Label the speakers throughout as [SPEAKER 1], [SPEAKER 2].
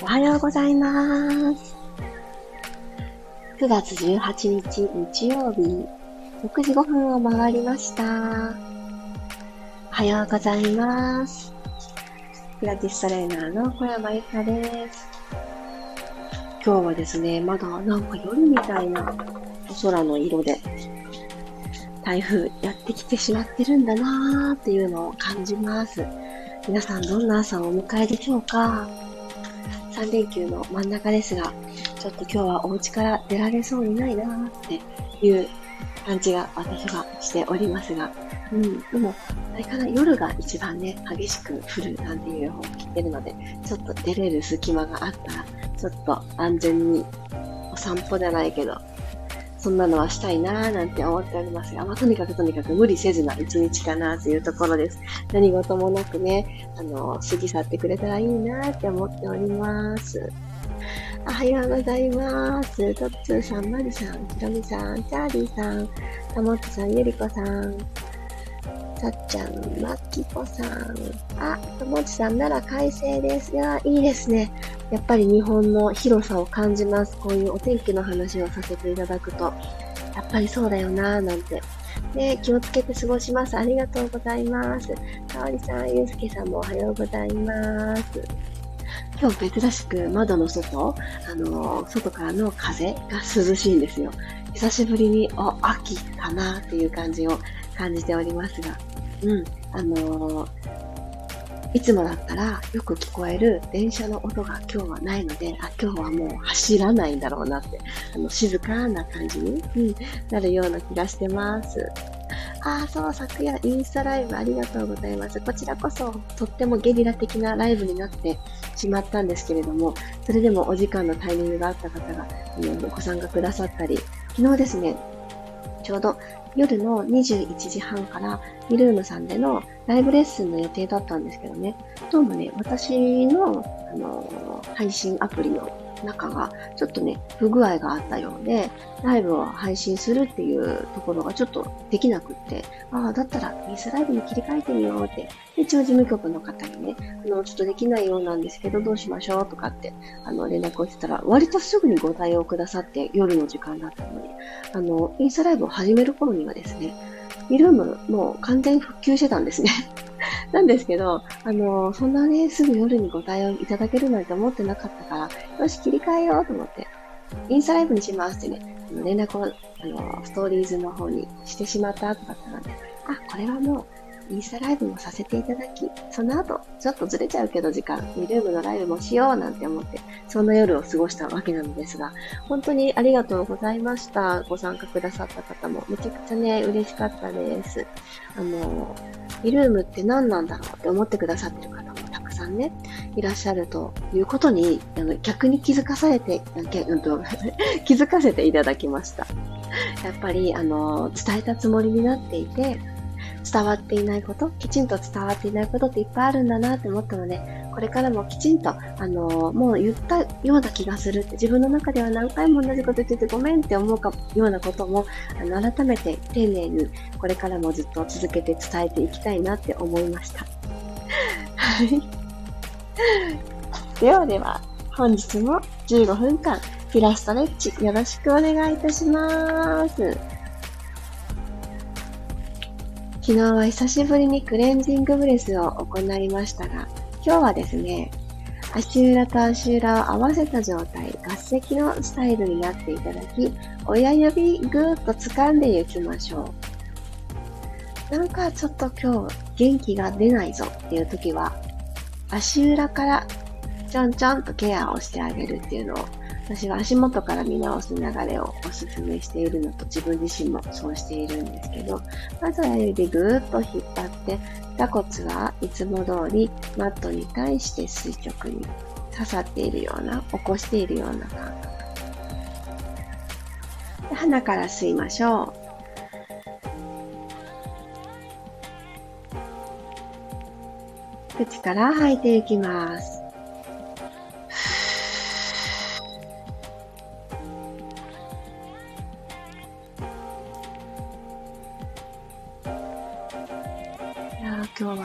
[SPEAKER 1] おはようございます。9月18日日曜日、6時5分を回りました。おはようございます。ピラティストレーナーの小山由かです。今日はですね、まだなんか夜みたいなお空の色で、台風やってきてしまってるんだなーっていうのを感じます。皆さんどんな朝をお迎えでしょうか？3連休の真ん中ですが、ちょっと今日はお家から出られそうにないなーっていう感じが私はしておりますが、うん、でも、あれかな、夜が一番ね、激しく降るなんていう予報を聞いてるので、ちょっと出れる隙間があったら、ちょっと安全にお散歩じゃないけど、そんなのはしたいなぁなんて思っておりますが、まあ、とにかくとにかく無理せずな一日かなというところです。何事もなくね、あの、過ぎ去ってくれたらいいなって思っております。おはようございます。トッツーさん、マリさん、ひろみさん、チャーリーさん、たもっちさん、ゆりこさん、さっちゃん、まきこさん。あ、ともちさん、なら快晴です。いや、いいですね。やっぱり日本の広さを感じます。こういうお天気の話をさせていただくと。やっぱりそうだよなぁ、なんて。ね、気をつけて過ごします。ありがとうございます。かわりさん、ゆうすけさんもおはようございます。今日珍しく窓の外、あのー、外からの風が涼しいんですよ。久しぶりに、お、秋かなっていう感じを感じておりますが。うん。あのーいつもだったらよく聞こえる電車の音が今日はないので、あ、今日はもう走らないんだろうなって、あの、静かな感じに、うん、なるような気がしてます。ああ、そう、昨夜インスタライブありがとうございます。こちらこそ、とってもゲリラ的なライブになってしまったんですけれども、それでもお時間のタイミングがあった方が、ご参加くださったり、昨日ですね、ちょうど夜の21時半からミルームさんでのライブレッスンの予定だったんですけどね、どうもね、私の、あの配信アプリの中がちょっとね、不具合があったようで、ライブを配信するっていうところがちょっとできなくって、ああ、だったらインスタライブに切り替えてみようって、で、一応事務局の方にね、あの、ちょっとできないようなんですけど、どうしましょうとかって、あの、連絡をしてたら、割とすぐにご対応くださって、夜の時間だったのに、あの、インスタライブを始める頃にはですね、ミルームもう完全復旧してたんですね。なんですけど、あの、そんなね、すぐ夜にご対応いただけるなんて思ってなかったから、よし、切り替えようと思って、インスタライブにしますってね、連絡を、あの、ストーリーズの方にしてしまった後だったので、あ、これはもう、インスタライブもさせていただき、その後、ちょっとずれちゃうけど時間、ミルームのライブもしようなんて思って、そんな夜を過ごしたわけなのですが、本当にありがとうございました。ご参加くださった方も、めちゃくちゃね、嬉しかったです。あの、ミルームって何なんだろうって思ってくださってる方もたくさんね、いらっしゃるということに、あの逆に気づかされて、気づかせていただきました。やっぱり、あの、伝えたつもりになっていて、伝わっていないこと、きちんと伝わっていないことっていっぱいあるんだなって思ったので、これからもきちんと、あのもう言ったような気がするって、自分の中では何回も同じこと言っててごめんって思うかようなことも、あの、改めて丁寧に、これからもずっと続けて伝えていきたいなって思いました。はい。ではでは、本日も15分間、ピラストレッチよろしくお願いいたします。昨日は久しぶりにクレンジングブレスを行いましたが、今日はですね、足裏と足裏を合わせた状態、合席のスタイルになっていただき、親指ぐーっと掴んでいきましょう。なんかちょっと今日元気が出ないぞっていう時は、足裏からちょんちょんとケアをしてあげるっていうのを私は足元から見直す流れをお勧めしているのと自分自身もそうしているんですけど、まずは指ぐーっと引っ張って、座骨はいつも通りマットに対して垂直に刺さっているような、起こしているような感覚。鼻から吸いましょう。口から吐いていきます。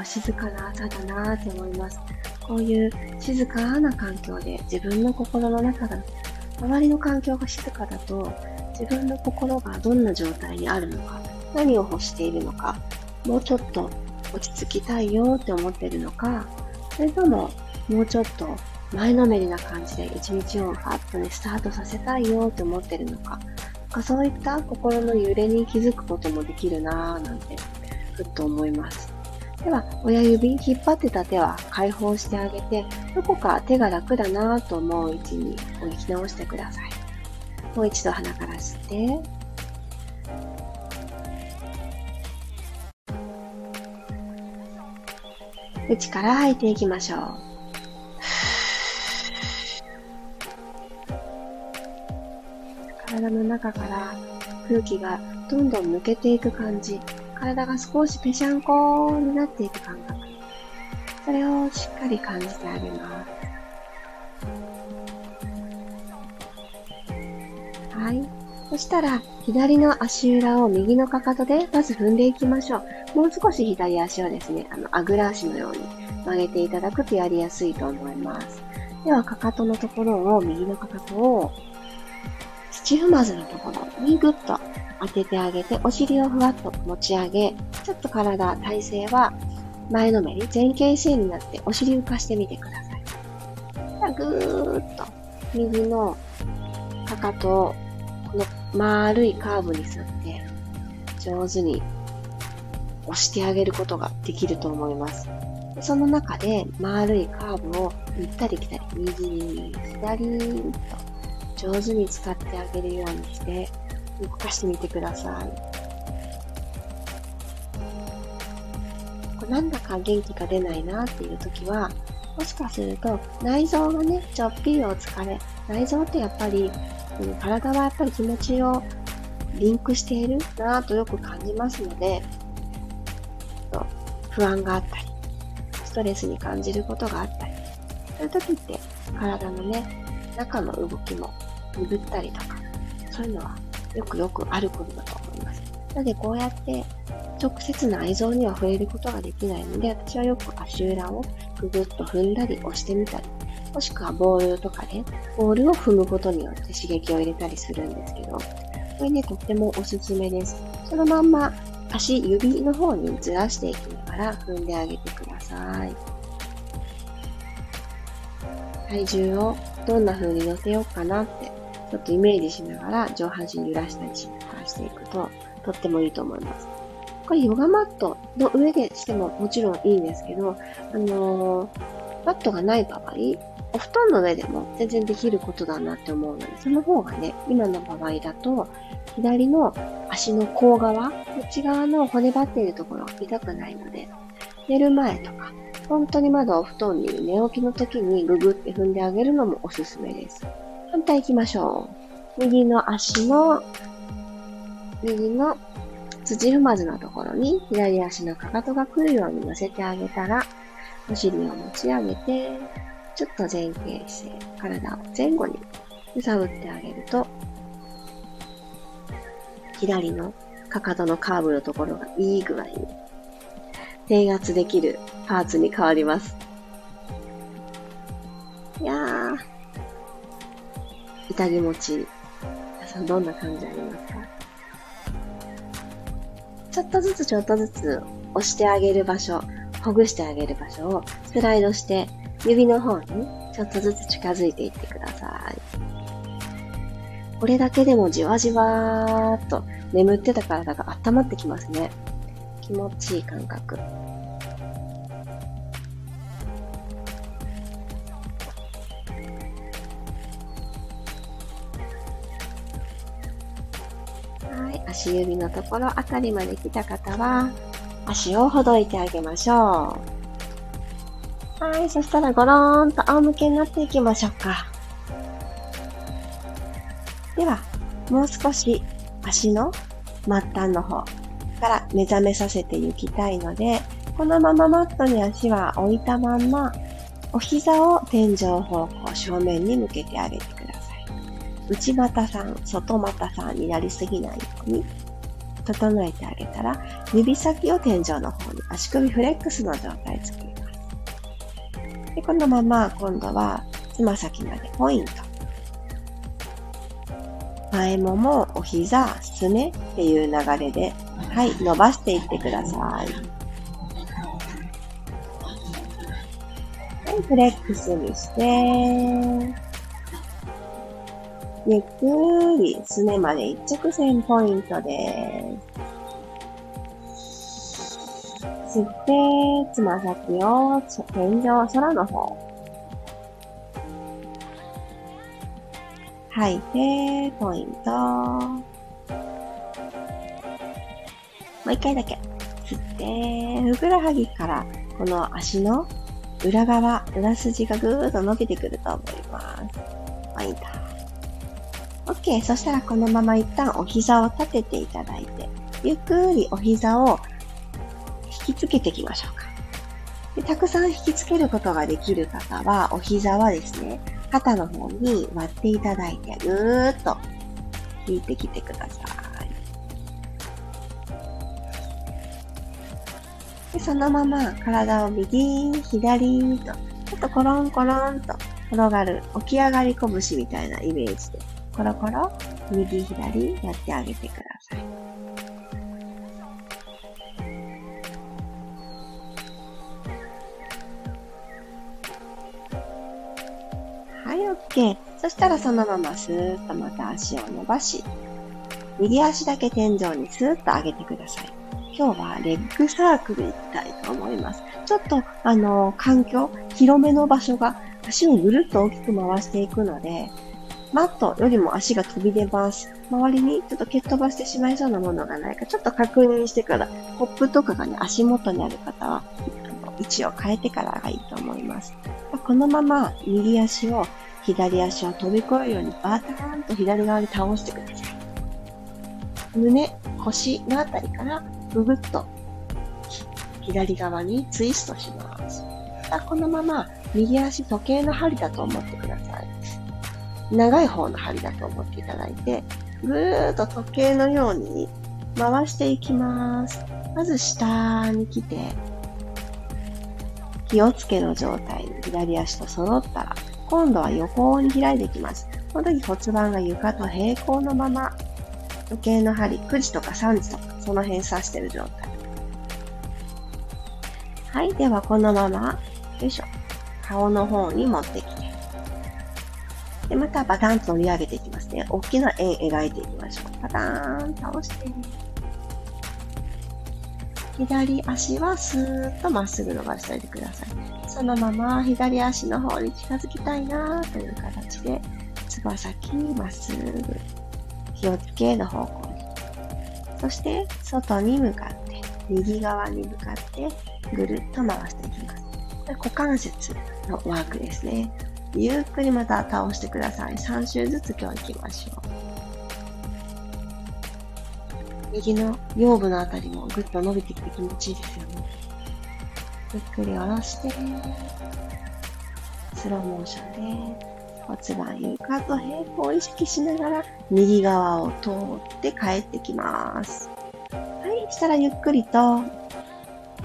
[SPEAKER 1] 静かな朝だなって思います。こういう静かな環境で自分の心の中が、周りの環境が静かだと、自分の心がどんな状態にあるのか、何を欲しているのか、もうちょっと落ち着きたいよって思ってるのか、それとももうちょっと前のめりな感じで一日をファッとね、スタートさせたいよって思ってるのか、かそういった心の揺れに気づくこともできるなぁなんて、ふっと思います。では、親指、引っ張ってた手は解放してあげて、どこか手が楽だなと思う位置に置き直してください。もう一度鼻から吸って、内から吐いていきましょう。体の中から空気がどんどん抜けていく感じ。体が少しぺしゃんこになっていく感覚。それをしっかり感じてあげます。はい。そしたら、左の足裏を右のかかとでまず踏んでいきましょう。もう少し左足をですね、あの、あぐら足のように曲げていただくとやりやすいと思います。では、かかとのところを、右のかかとを、土踏まずのところにぐっと当ててあげて、お尻をふわっと持ち上げ、ちょっと体、体勢は前のめり、前傾姿勢になってお尻浮かしてみてください。じゃぐーっと右のかかとをこの丸いカーブに沿って上手に押してあげることができると思います。その中で丸いカーブを行ったり来たり、右、左と上手に使ってあげるようにして動かしてみてください。なんだか元気が出ないなっていう時は、もしかすると内臓がね、ちょっぴりお疲れ。内臓ってやっぱり、うん、体はやっぱり気持ちをリンクしているなぁとよく感じますので、不安があったり、ストレスに感じることがあったり、そういう時って体のね、中の動きも鈍ったりとか、そういうのはよくよくあることだと思います。なのでこうやって直接内臓には触れることができないので、私はよく足裏をぐぐっと踏んだり押してみたり、もしくはボールとかで、ボールを踏むことによって刺激を入れたりするんですけど、これね、とってもおすすめです。そのまんま足、指の方にずらしていきながら踏んであげてください。体重をどんな風に乗せようかなって、ちょっとイメージしながら上半身揺らしたりしながらしていくと、とってもいいと思います。これヨガマットの上でしてももちろんいいんですけど、あのー、マットがない場合、お布団の上でも全然できることだなって思うので、その方がね、今の場合だと、左の足の甲側、内側の骨張っているところが痛くないので、寝る前とか、本当にまだお布団に寝起きの時にググって踏んであげるのもおすすめです。反対行きましょう。右の足の、右の土踏まずのところに左足のかかとが来るように乗せてあげたら、お尻を持ち上げて、ちょっと前傾姿勢、体を前後に揺さぶってあげると、左のかかとのカーブのところがいい具合に低圧できるパーツに変わります。いやー、痛気持ち、皆さんどんな感じありますか？ちょっとずつちょっとずつ押してあげる場所、ほぐしてあげる場所をスライドして指の方にちょっとずつ近づいていってください。これだけでもじわじわーっと眠ってた体が温まってきますね。気持ちいい感覚。足指のところあたりまで来た方は、足をほどいてあげましょう。はい、そしたらゴローンと仰向けになっていきましょうか。では、もう少し足の末端の方から目覚めさせていきたいので、このままマットに足は置いたまんま、お膝を天井方向正面に向けてあげてください。内股さん、外股さんになりすぎないように整えてあげたら、指先を天井の方に足首フレックスの状態作ります。で、このまま今度はつま先までポイント。前もも、お膝、すねっていう流れで、はい、伸ばしていってください。はい、フレックスにして、ゆっくりすねまで一直線ポイントです。吸って、つま先を天井、空の方。吐いて、ポイント。もう一回だけ。吸って、ふくらはぎからこの足の裏側、裏筋がぐーっと伸びてくると思います。ポイント。OK。そしたらこのまま一旦お膝を立てていただいて、ゆっくりお膝を引きつけていきましょうか。でたくさん引きつけることができる方は、お膝はですね、肩の方に割っていただいて、ぐーっと引いてきてください。でそのまま体を右、左と、ちょっとコロンコロンと転がる起き上がり拳みたいなイメージでコロコロ、右左やってあげてください。はい、OK。そしたらそのままスーッとまた足を伸ばし、右足だけ天井にスーッと上げてください。今日はレッグサークル行きたいと思います。ちょっと、あの、環境、広めの場所が足をぐるっと大きく回していくので、マットよりも足が飛び出ます。周りにちょっと蹴っ飛ばしてしまいそうなものがないか、ちょっと確認してから、コップとかがね、足元にある方は、位置を変えてからがいいと思います。このまま右足を左足を飛び越えるようにバターンと左側に倒してください。胸、腰のあたりからぐぐっと左側にツイストします。このまま右足時計の針だと思ってください。長い方の針だと思っていただいて、ぐーっと時計のように回していきます。まず下に来て、気をつけの状態に左足と揃ったら、今度は横に開いていきます。この時骨盤が床と平行のまま、時計の針、9時とか3時とか、その辺指してる状態。はい。では、このまま、よいしょ。顔の方に持ってきて。で、またバタンと乗り上げていきますね。大きな円描いていきましょう。バターン倒して。左足はスーッとまっすぐ伸ばしておいてください。そのまま左足の方に近づきたいなという形で、つば先にまっすぐ、気をつけの方向に。そして、外に向かって、右側に向かって、ぐるっと回していきます。これ股関節のワークですね。ゆっくりまた倒してください。3周ずつ今日行きましょう。右の腰部のあたりもぐっと伸びてきて気持ちいいですよね。ゆっくり下ろして、スローモーションで骨盤床と平行を意識しながら右側を通って帰ってきます。はい、したらゆっくりと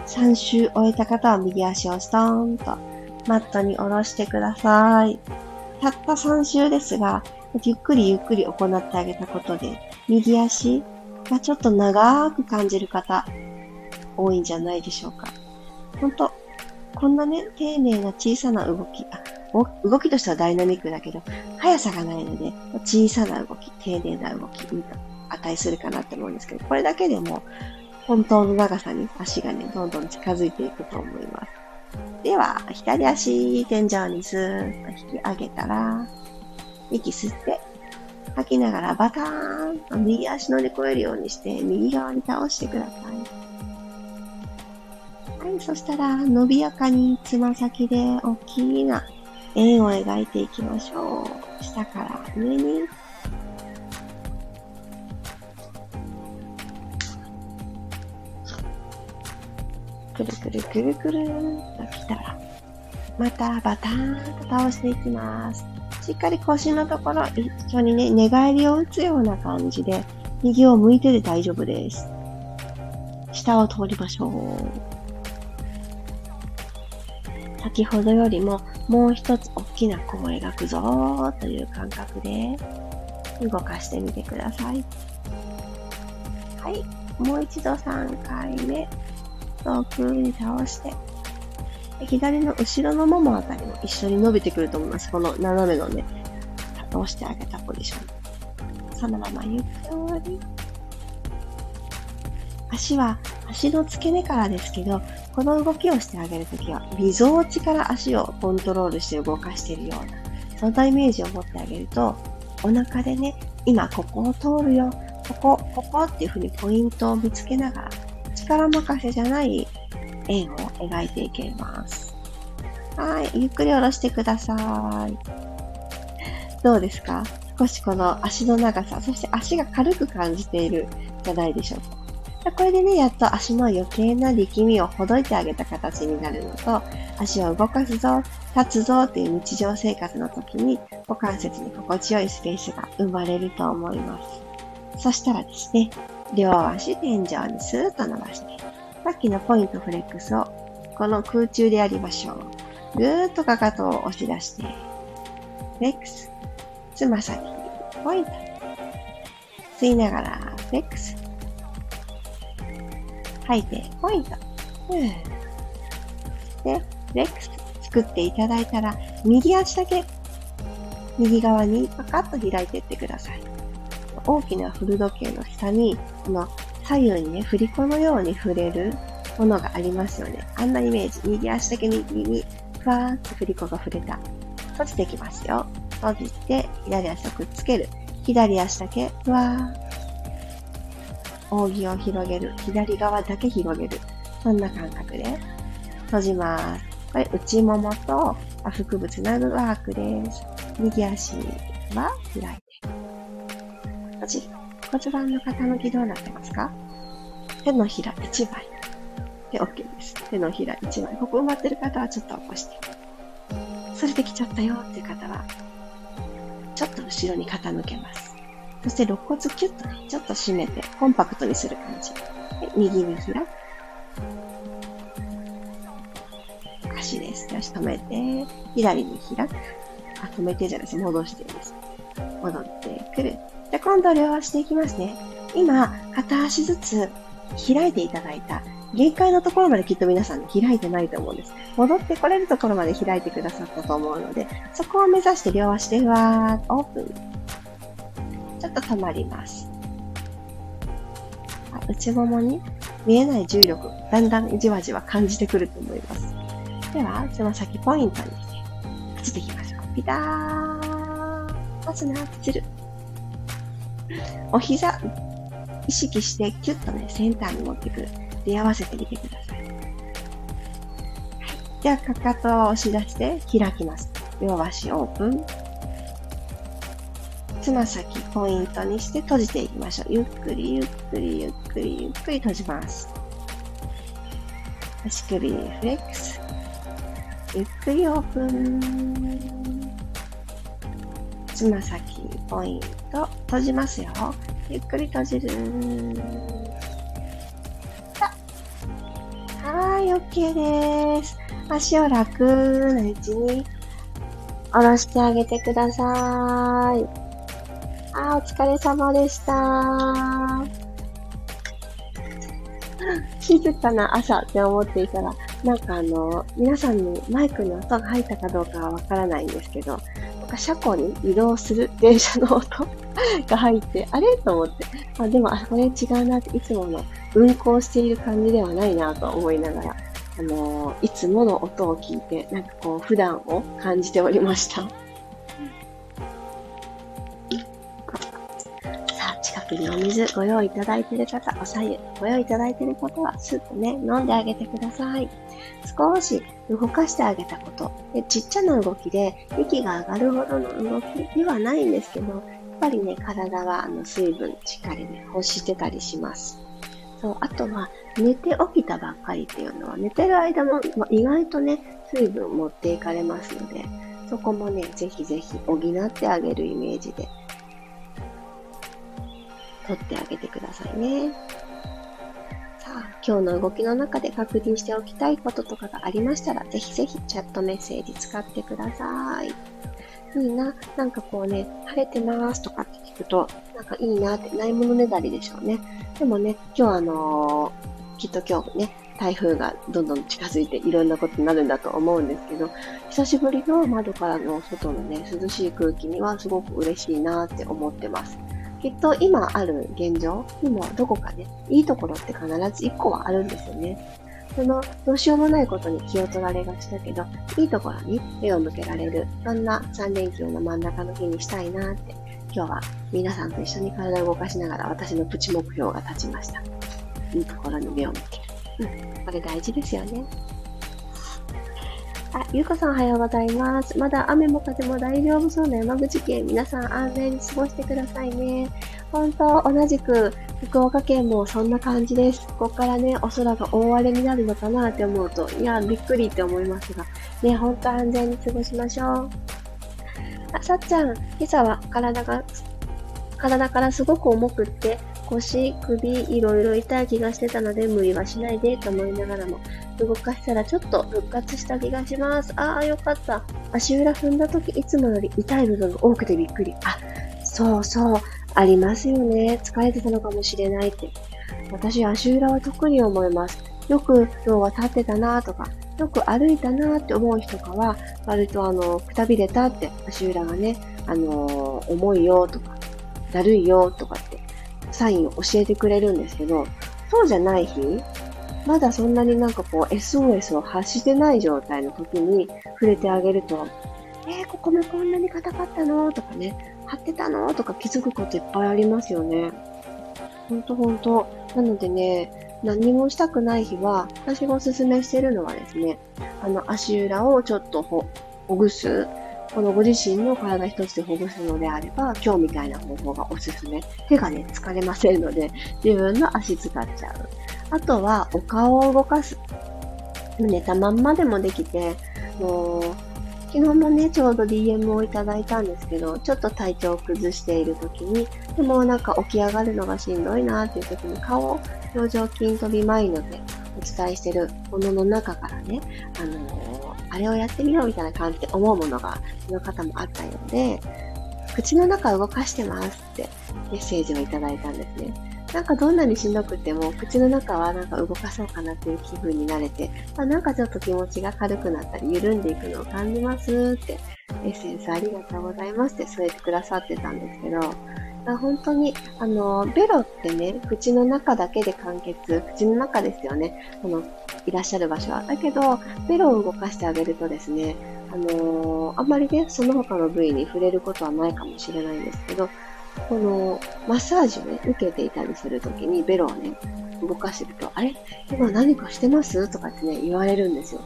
[SPEAKER 1] 3周終えた方は右足をストーンとマットに下ろしてください。たった3周ですが、ゆっくりゆっくり行ってあげたことで、右足がちょっと長く感じる方、多いんじゃないでしょうか。ほんと、こんなね、丁寧な小さな動き、動きとしてはダイナミックだけど、速さがないので、小さな動き、丁寧な動きに値するかなって思うんですけど、これだけでも、本当の長さに足がね、どんどん近づいていくと思います。では、左足天井にスーッと引き上げたら、息吸って、吐きながらバターンと右足乗り越えるようにして右側に倒してください。はい、そしたら伸びやかにつま先で大きな円を描いていきましょう。下から上にくるくるくるくるときたら、またバターンと倒していきます。しっかり腰のところ、一緒にね、寝返りを打つような感じで、右を向いてで大丈夫です。下を通りましょう。先ほどよりももう一つ大きな声を描くぞという感覚で動かしてみてください。はい。もう一度3回目。遠くに倒して。左の後ろのももあたりも一緒に伸びてくると思います。この斜めのね、押してあげたポジション。そのままゆっくり。足は足の付け根からですけど、この動きをしてあげるときは、微増値から足をコントロールして動かしているような、そんなイメージを持ってあげると、お腹でね、今ここを通るよ、ここ、ここっていうふうにポイントを見つけながら、力任せじゃない円を描いていけます。はい、ゆっくり下ろしてください。どうですか？少しこの足の長さ、そして足が軽く感じているじゃないでしょうか。これでね、やっと足の余計な力みをほどいてあげた形になるのと、足を動かすぞ、立つぞっていう日常生活の時に、股関節に心地よいスペースが生まれると思います。そしたらですね、両足天井にスーッと伸ばして、さっきのポイントフレックスをこの空中でやりましょう。ぐーっとかかとを押し出して、フレックス、つま先、ポイント。吸いながら、フレックス。吐いて、ポイント。ふー。で、レックス作っていただいたら、右足だけ、右側にパカッと開いていってください。大きな古時計の下に、この左右にね、振り子のように触れるものがありますよね。あんなイメージ。右足だけ右に、ふわーって振り子が触れた。閉じてきますよ。閉じて、左足をくっつける。左足だけ、ふわー。扇を広げる。左側だけ広げる。そんな感覚で閉じます。これ内ももと腹部つなぐワークです。右足は開いて。じ。骨盤の傾きどうなってますか？手のひら1枚。で OK です。手のひら1枚。ここ埋まってる方はちょっと起こして。それできちゃったよっていう方は、ちょっと後ろに傾けます。そして肋骨キュッとね、ちょっと締めて、コンパクトにする感じ。右に開く。足です。足止めて、左に開く。あ、止めてじゃないです。戻していいです。戻ってくる。で、今度両足でいきますね。今、片足ずつ開いていただいた。限界のところまできっと皆さん開いてないと思うんです。戻ってこれるところまで開いてくださったと思うので、そこを目指して両足でふわーっとオープン。ちょっと止まります。内ももに見えない重力、だんだんじわじわ感じてくると思います。では、つま先ポイントにして、立ちていきましょう。ピターまずな、立ちる。お膝、意識してキュッとね、センターに持ってくる。で、合わせてみてください。はい。では、かかとを押し出して開きます。両足オープン。つま先ポイントにして閉じていきましょう。ゆっくりゆっくりゆっくりゆっくり閉じます。足首にフレックス。ゆっくりオープン。つま先ポイント閉じますよ。ゆっくり閉じる。はい、OK です。足を楽な位置に下ろしてあげてください。あお疲れ様でした。静かな朝って思っていたら、なんかあの、皆さんにマイクに音が入ったかどうかはわからないんですけど、なんか車庫に移動する電車の音 が入って、あれ？と思って、あ、でも、あ、これ違うなって、いつもの運行している感じではないなと思いながら、あのいつもの音を聞いて、なんかこう、普段を感じておりました。くにお水ご用意いただいている方、お左右ご用意いただいている方は、スープね、飲んであげてください。少し動かしてあげたこと。でちっちゃな動きで、息が上がるほどの動きではないんですけど、やっぱりね、体はあの水分しっかりね、欲してたりします。そう、あとは、寝て起きたばっかりっていうのは、寝てる間も、ま意外とね、水分持っていかれますので、そこもね、ぜひぜひ補ってあげるイメージで取ってあげてくださいね。さあ、今日の動きの中で確認しておきたいこととかがありましたら、ぜひぜひチャットメッセージ使ってください。いいな、なんかこうね、晴れてますとかって聞くと、なんかいいなって、ないものねだりでしょうね。でもね、今日あのー、きっと今日ね、台風がどんどん近づいていろんなことになるんだと思うんですけど、久しぶりの窓からの外のね、涼しい空気にはすごく嬉しいなって思ってます。きっと今ある現状にもどこかね、いいところって必ず一個はあるんですよね。その、どうしようもないことに気を取られがちだけど、いいところに目を向けられる、そんな3連休の真ん中の日にしたいなって、今日は皆さんと一緒に体を動かしながら私のプチ目標が立ちました。いいところに目を向ける。うん、これ大事ですよね。あ、ゆうこさんおはようございます。まだ雨も風も大丈夫そうな山口県。皆さん安全に過ごしてくださいね。本当、同じく、福岡県もそんな感じです。ここからね、お空が大荒れになるのかなって思うと、いや、びっくりって思いますが、ね、ほんと安全に過ごしましょう。あ、さっちゃん、今朝は体が、体からすごく重くって、腰、首、いろいろ痛い気がしてたので無理はしないでと思いながらも、動かしたらちょっと復活した気がします。ああ、よかった。足裏踏んだ時いつもより痛い部分が多くてびっくり。あ、そうそう。ありますよね。疲れてたのかもしれないって。私、足裏は特に思います。よく今日は立ってたなとか、よく歩いたなって思う人かは、割とあの、くたびれたって足裏がね、あのー、重いよとか、だるいよとかってサインを教えてくれるんですけど、そうじゃない日、まだそんなになんかこう SOS を発してない状態の時に触れてあげると、えー、ここもこんなに硬かったの？とかね、貼ってたの？とか気づくこといっぱいありますよね。ほんとほんと。なのでね、何もしたくない日は、私がおすすめしてるのはですね、あの足裏をちょっとほぐす。このご自身の体一つでほぐすのであれば、今日みたいな方法がおすすめ。手がね、疲れませんので、自分の足使っちゃう。あとは、お顔を動かす。寝たまんまでもできて、もう、昨日もね、ちょうど DM をいただいたんですけど、ちょっと体調を崩している時に、でもなんか起き上がるのがしんどいなっていう時に顔、表情筋飛び前のでお伝えしてるものの中からね、あのー、あれをやってみようみたいな感じで思うものが、その方もあったようで、口の中動かしてますってメッセージをいただいたんですね。なんかどんなにしんどくても、口の中はなんか動かそうかなっていう気分になれて、あなんかちょっと気持ちが軽くなったり、緩んでいくのを感じますって、エッセンスありがとうございますって添えてくださってたんですけど、まあ本当に、あの、ベロってね、口の中だけで完結、口の中ですよね、この、いらっしゃる場所は。だけど、ベロを動かしてあげるとですね、あのー、あんまりね、その他の部位に触れることはないかもしれないんですけど、このマッサージをね、受けていたりするときにベロをね、動かしてると、あれ？今何かしてます？とかってね、言われるんですよ。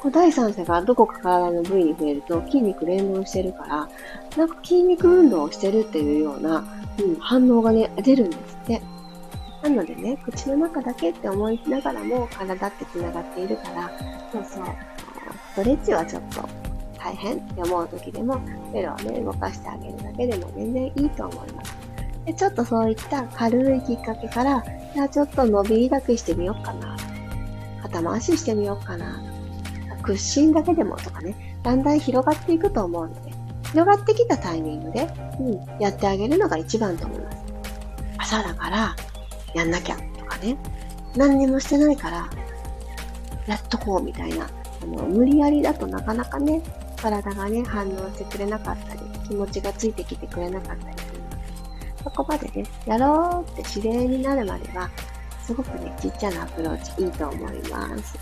[SPEAKER 1] こ第三者がどこか体の部位に触れると筋肉連動してるから、なんか筋肉運動をしてるっていうような、うん、反応がね、出るんですって。なのでね、口の中だけって思いながらも体って繋がっているから、そうそう、ストレッチはちょっと大変って思う時でも、ベロをね、動かしてあげるだけでも全然いいと思います。でちょっとそういった軽いきっかけから、じゃあちょっと伸び抱きしてみようかな。肩回ししてみようかな。屈伸だけでもとかね、だんだん広がっていくと思うので、広がってきたタイミングで、うん、やってあげるのが一番と思います。朝だから、やんなきゃとかね、何にもしてないから、やっとこうみたいな、あの、無理やりだとなかなかね、体がね、反応してくれなかったり、気持ちがついてきてくれなかったりするので、そこまでね、やろうって自然になるまでは、すごくね、ちっちゃなアプローチいいと思います。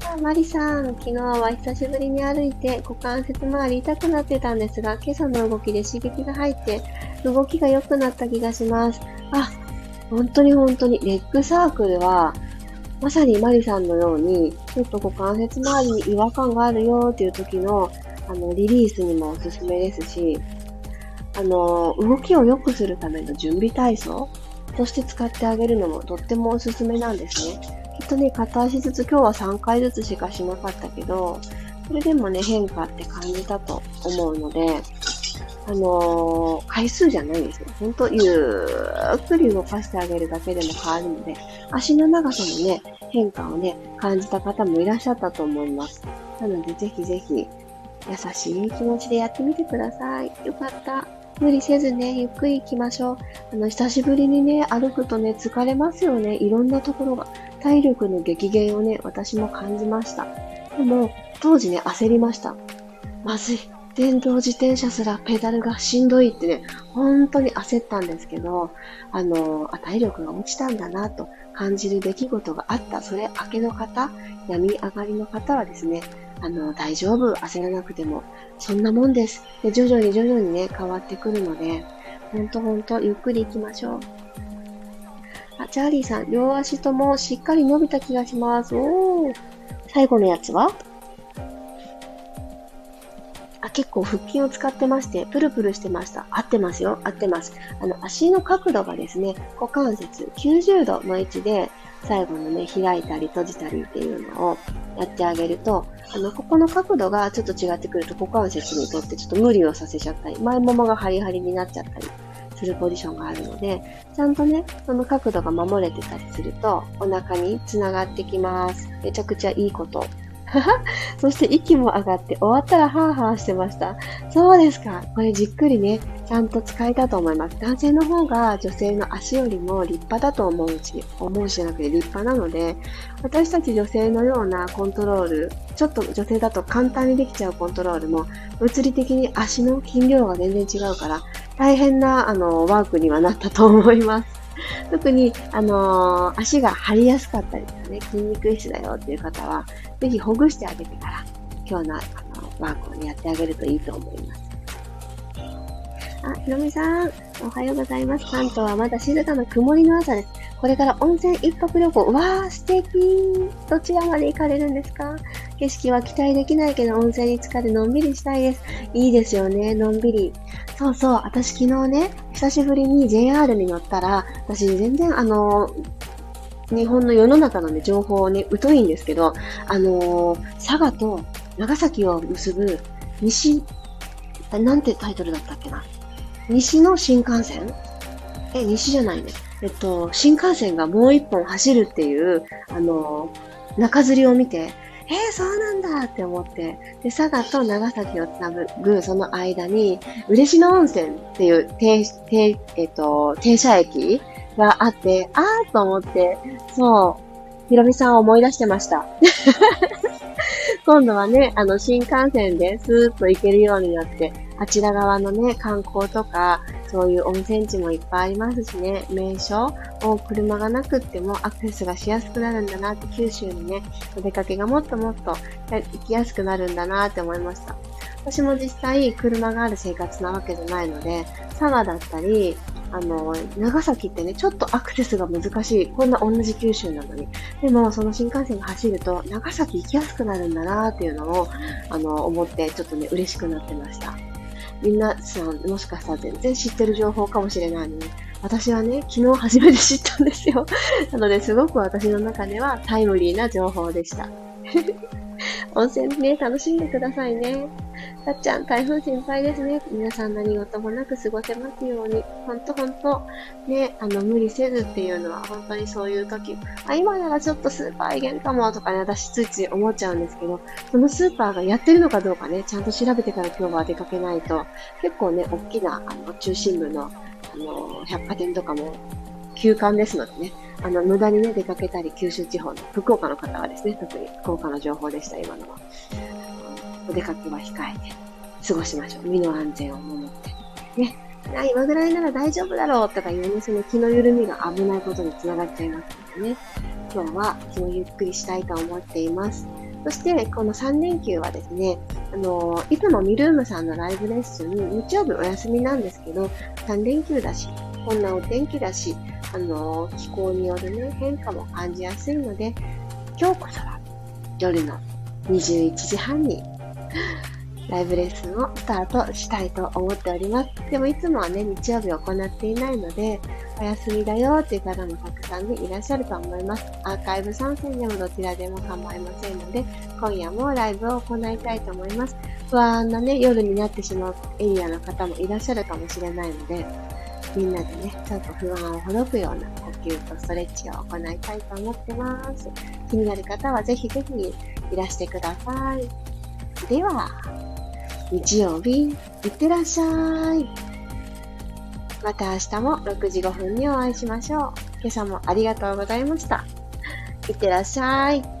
[SPEAKER 1] さあ、マリさん、昨日は久しぶりに歩いて股関節周り痛くなってたんですが、今朝の動きで刺激が入って、動きが良くなった気がします。あ、本当に本当に、レッグサークルは、まさにマリさんのように、ちょっと股関節周りに違和感があるよっていう時の、あの、リリースにもおすすめですし、あの、動きを良くするための準備体操として使ってあげるのもとってもおすすめなんですね。きっとね、片足ずつ今日は3回ずつしかしなかったけど、それでもね、変化って感じたと思うので、あのー、回数じゃないんですよ。ほんと、ゆっくり動かしてあげるだけでも変わるので、足の長さのね、変化をね、感じた方もいらっしゃったと思います。なので、ぜひぜひ、優しい気持ちでやってみてください。よかった。無理せずね、ゆっくり行きましょう。あの、久しぶりにね、歩くとね、疲れますよね。いろんなところが。体力の激減をね、私も感じました。でも、当時ね、焦りました。まずい。電動自転車すらペダルがしんどいってね、本当に焦ったんですけど、あの、あ体力が落ちたんだなと感じる出来事があった、それ明けの方、闇上がりの方はですね、あの、大丈夫、焦らなくても、そんなもんです。で、徐々に徐々にね、変わってくるので、ほんとほんと、ゆっくり行きましょう。あ、チャーリーさん、両足ともしっかり伸びた気がします。おー。最後のやつは？あ、結構腹筋を使ってまして、プルプルしてました。合ってますよ。合ってます。あの、足の角度がですね、股関節90度の位置で、最後のね、開いたり閉じたりっていうのをやってあげると、あの、ここの角度がちょっと違ってくると股関節にとってちょっと無理をさせちゃったり、前ももがハリハリになっちゃったりするポジションがあるので、ちゃんとね、その角度が守れてたりすると、お腹につながってきます。めちゃくちゃいいこと そして息も上がって終わったらハーハーしてました。そうですか。これじっくりね、ちゃんと使えたと思います。男性の方が女性の足よりも立派だと思うし、思うしじゃなくて立派なので、私たち女性のようなコントロール、ちょっと女性だと簡単にできちゃうコントロールも、物理的に足の筋量が全然違うから、大変な、あの、ワークにはなったと思います。特に、あのー、足が張りやすかったりとかね、筋肉質だよっていう方は、ぜひほぐしてあげてから、今日のあのワークを、ね、やってあげるといいと思います。あ、ひろみさん、おはようございます。関東はまだ静かな曇りの朝です。これから温泉一泊旅行。わー、素敵どちらまで行かれるんですか？景色は期待できないけど温泉に浸かってのんびりしたいです。いいですよね、のんびり。そうそう、私昨日ね、久しぶりに JR に乗ったら、私全然あの、日本の世の中のね、情報をね、疎いんですけど、あのー、佐賀と長崎を結ぶ西、なんてタイトルだったっけな？西の新幹線？え、西じゃないね。えっと、新幹線がもう一本走るっていう、あの、中吊りを見て、えー、そうなんだって思って、で、佐賀と長崎をつなぐ、その間に、嬉野温泉っていう停、停、えっと、停車駅があって、あーと思って、そう、ひろみさんを思い出してました。今度はね、あの、新幹線でスーッと行けるようになって、あちら側のね、観光とか、そういう温泉地もいっぱいありますしね、名所を車がなくってもアクセスがしやすくなるんだなって、九州にね、お出かけがもっともっと行きやすくなるんだなって思いました。私も実際車がある生活なわけじゃないので、佐賀だったり、あの、長崎ってね、ちょっとアクセスが難しい。こんな同じ九州なのに。でも、その新幹線が走ると、長崎行きやすくなるんだなっていうのを、あの、思って、ちょっとね、嬉しくなってました。みんなさん、もしかしたら全然知ってる情報かもしれないのに、私はね、昨日初めて知ったんですよ。なので、すごく私の中ではタイムリーな情報でした。温泉ね、楽しんでくださいね。さっちゃん、台風心配ですね。皆さん何事もなく過ごせますように。ほんとほんと、ね、あの、無理せずっていうのは本当にそういう時。あ、今ならちょっとスーパー行けるかもとかね、私ついつい思っちゃうんですけど、そのスーパーがやってるのかどうかね、ちゃんと調べてから今日は出かけないと、結構ね、大きな、あの、中心部の、あの、百貨店とかも休館ですのでね、あの、無駄にね、出かけたり、九州地方の、福岡の方はですね、特に福岡の情報でした、今のは。お出かけは控えて、過ごしましょう。身の安全を守って。ね。あ、今ぐらいなら大丈夫だろうとかいうね、その気の緩みが危ないことにつながっちゃいますのでね。今日は気をゆっくりしたいと思っています。そして、この3連休はですね、あの、いつもミルームさんのライブレッスン、日曜日お休みなんですけど、3連休だし、こんなお天気だし、あの、気候によるね、変化も感じやすいので、今日こそは夜の21時半にライブレッスンをスタートしたいと思っております。でもいつもはね、日曜日行っていないので、お休みだよっていう方もたくさんね、いらっしゃると思います。アーカイブ参戦でもどちらでも構いませんので、今夜もライブを行いたいと思います。不安なね、夜になってしまうエリアの方もいらっしゃるかもしれないので、みんなでね、ちょっと不安をほどくような呼吸とストレッチを行いたいと思ってます。気になる方はぜひぜひいらしてください。では、日曜日、いってらっしゃい。また明日も6時5分にお会いしましょう。今朝もありがとうございました。いってらっしゃい。